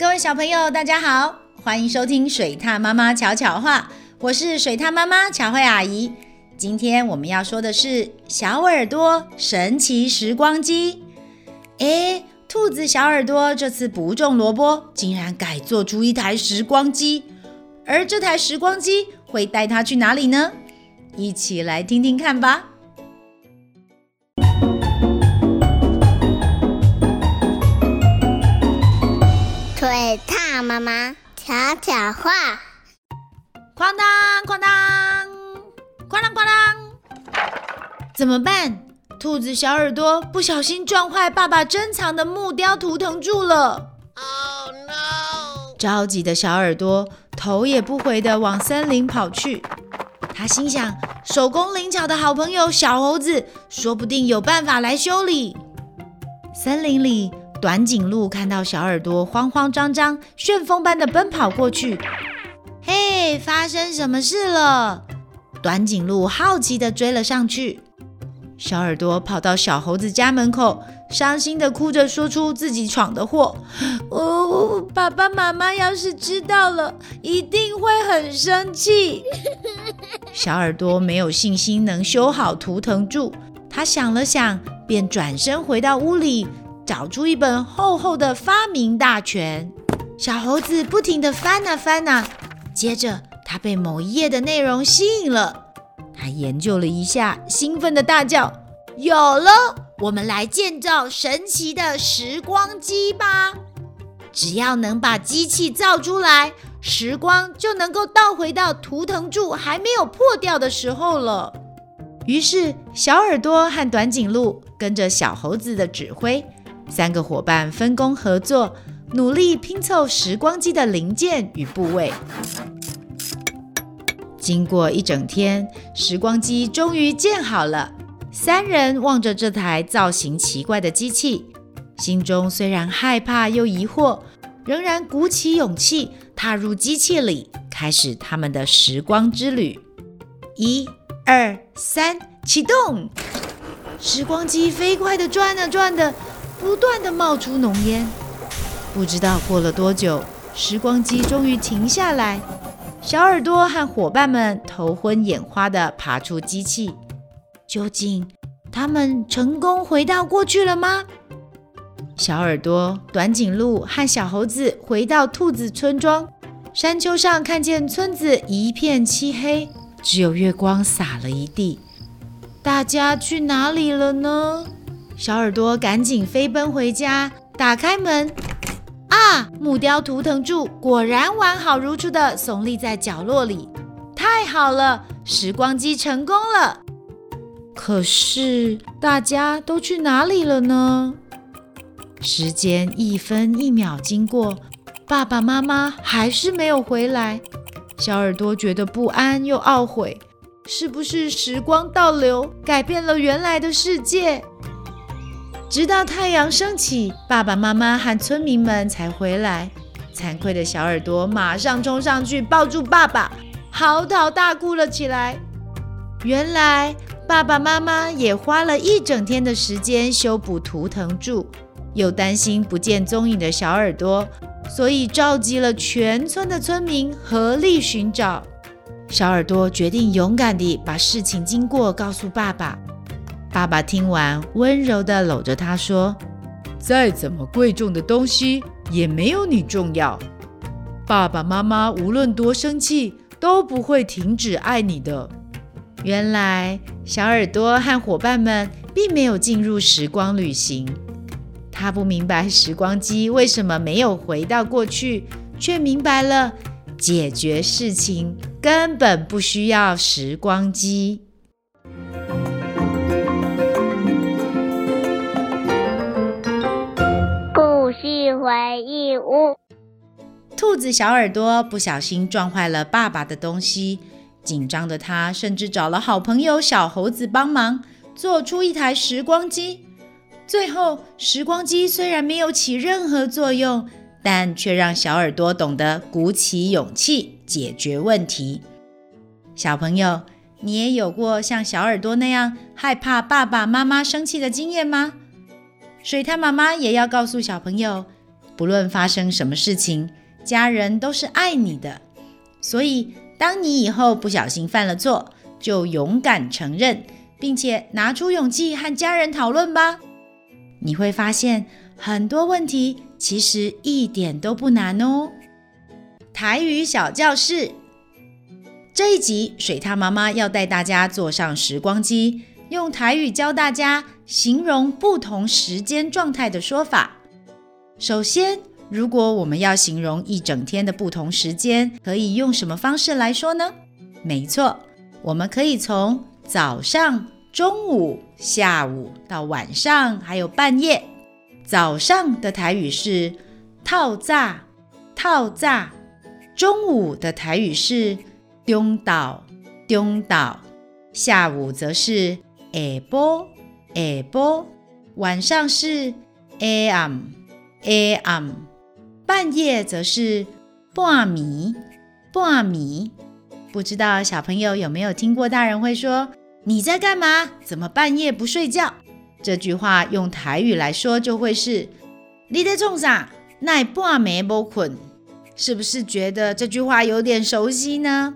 各位小朋友，大家好，欢迎收听水獭妈妈巧巧话，我是水獭妈妈巧慧阿姨。今天我们要说的是小耳朵神奇时光机。诶，兔子小耳朵这次不种萝卜，竟然改做出一台时光机，而这台时光机会带它去哪里呢？一起来听听看吧。水獭妈妈巧巧话，哐当哐当，哐当哐当，怎么办？兔子小耳朵不小心撞坏爸爸珍藏的木雕图腾柱了。Oh no！着急的小耳朵头也不回地往森林跑去。他心想，手工灵巧的好朋友小猴子说不定有办法来修理。森林里。短颈鹿看到小耳朵慌慌张张、旋风般的奔跑过去，嘿，发生什么事了？短颈鹿好奇的追了上去。小耳朵跑到小猴子家门口，伤心的哭着说出自己闯的祸。哦，爸爸妈妈要是知道了，一定会很生气。小耳朵没有信心能修好图腾柱，他想了想，便转身回到屋里。找出一本厚厚的发明大全，小猴子不停地翻啊翻啊，接着他被某一页的内容吸引了，他研究了一下，兴奋地大叫：“有了！我们来建造神奇的时光机吧！只要能把机器造出来，时光就能够倒回到图腾柱还没有破掉的时候了。”于是，小耳朵和短颈鹿跟着小猴子的指挥。三个伙伴分工合作，努力拼凑时光机的零件与部位。经过一整天，时光机终于建好了。三人望着这台造型奇怪的机器，心中虽然害怕又疑惑，仍然鼓起勇气踏入机器里，开始他们的时光之旅。一、二、三，启动！时光机飞快地转啊转的。不断地冒出浓烟，不知道过了多久，时光机终于停下来。小耳朵和伙伴们头昏眼花地爬出机器，究竟他们成功回到过去了吗？小耳朵、短颈鹿和小猴子回到兔子村庄，山丘上看见村子一片漆黑，只有月光洒了一地。大家去哪里了呢？小耳朵赶紧飞奔回家，打开门，啊！木雕图腾柱果然完好如初地耸立在角落里，太好了，时光机成功了。可是大家都去哪里了呢？时间一分一秒经过，爸爸妈妈还是没有回来。小耳朵觉得不安又懊悔，是不是时光倒流，改变了原来的世界？直到太阳升起，爸爸妈妈和村民们才回来。惭愧的小耳朵马上冲上去抱住爸爸，嚎啕大哭了起来。原来爸爸妈妈也花了一整天的时间修补图腾柱，又担心不见踪影的小耳朵，所以召集了全村的村民合力寻找。小耳朵决定勇敢地把事情经过告诉爸爸。爸爸听完，温柔地搂着他说：“再怎么贵重的东西，也没有你重要。爸爸妈妈无论多生气，都不会停止爱你的。”原来，小耳朵和伙伴们并没有进入时光旅行。他不明白时光机为什么没有回到过去，却明白了解决事情根本不需要时光机。兔子小耳朵不小心撞坏了爸爸的东西，紧张的他甚至找了好朋友小猴子帮忙，做出一台时光机。最后，时光机虽然没有起任何作用，但却让小耳朵懂得鼓起勇气解决问题。小朋友，你也有过像小耳朵那样害怕爸爸妈妈生气的经验吗？水獭妈妈也要告诉小朋友。不论发生什么事情，家人都是爱你的。所以，当你以后不小心犯了错，就勇敢承认，并且拿出勇气和家人讨论吧。你会发现很多问题其实一点都不难哦。台语小教室这一集，水獭妈妈要带大家坐上时光机，用台语教大家形容不同时间状态的说法。首先，如果我们要形容一整天的不同时间，可以用什么方式来说呢？没错，我们可以从早上。中午、下午到晚上，还有半夜。早上的台语是“套炸套炸。中午的台语是“中岛”，中岛。下午则是“下波”，下波。晚上是“暗暗”，暗暗。半夜则是“半暝”，半暝。不知道小朋友有没有听过大人会说，你在干嘛？怎么半夜不睡觉？这句话用台语来说就会是“你在冲啥？那半暝没困？”是不是觉得这句话有点熟悉呢？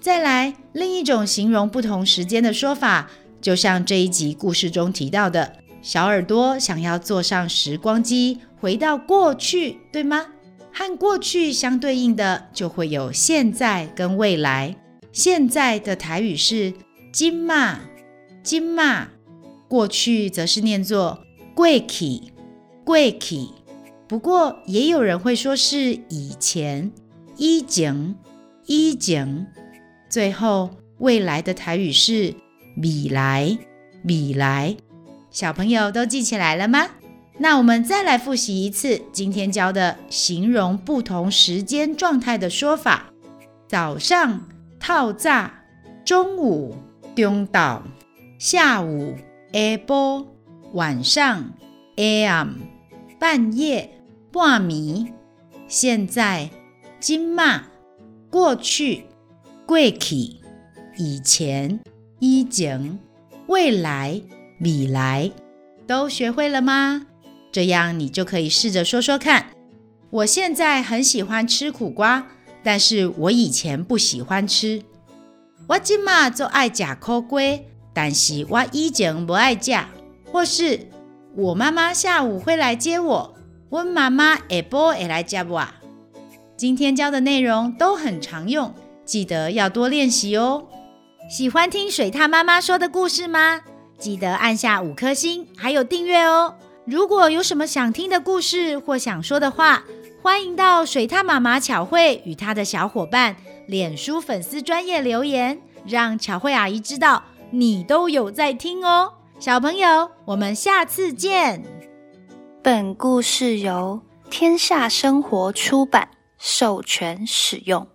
再来，另一种形容不同时间的说法，就像这一集故事中提到的，小耳朵想要坐上时光机回到过去，对吗？和过去相对应的就会有现在跟未来。现在的台语是。今嘛，今嘛，过去则是念作过去，过去。不过也有人会说是以前，以前，以前。最后，未来的台语是未来，未来。小朋友都记起来了吗？那我们再来复习一次今天教的形容不同时间状态的说法：早上套炸，中午。中昼，下午下晡，晚上 AM，，半夜半暝，现在今嘛，过去过去，以前以前，未来米来，都学会了吗？这样你就可以试着说说看。我现在很喜欢吃苦瓜，但是我以前不喜欢吃。我今嘛就爱吃苦瓜，但是我以前不爱吃。或是我妈妈下午会来接我，我妈妈下晡会来接我。今天教的内容都很常用，记得要多练习哦。喜欢听水獭妈妈说的故事吗？记得按下五颗星，还有订阅哦。如果有什么想听的故事或想说的话，欢迎到水獭妈妈巧慧与她的小伙伴脸书粉丝专业留言，让巧慧阿姨知道你都有在听哦。小朋友，我们下次见。本故事由天下生活出版授权使用。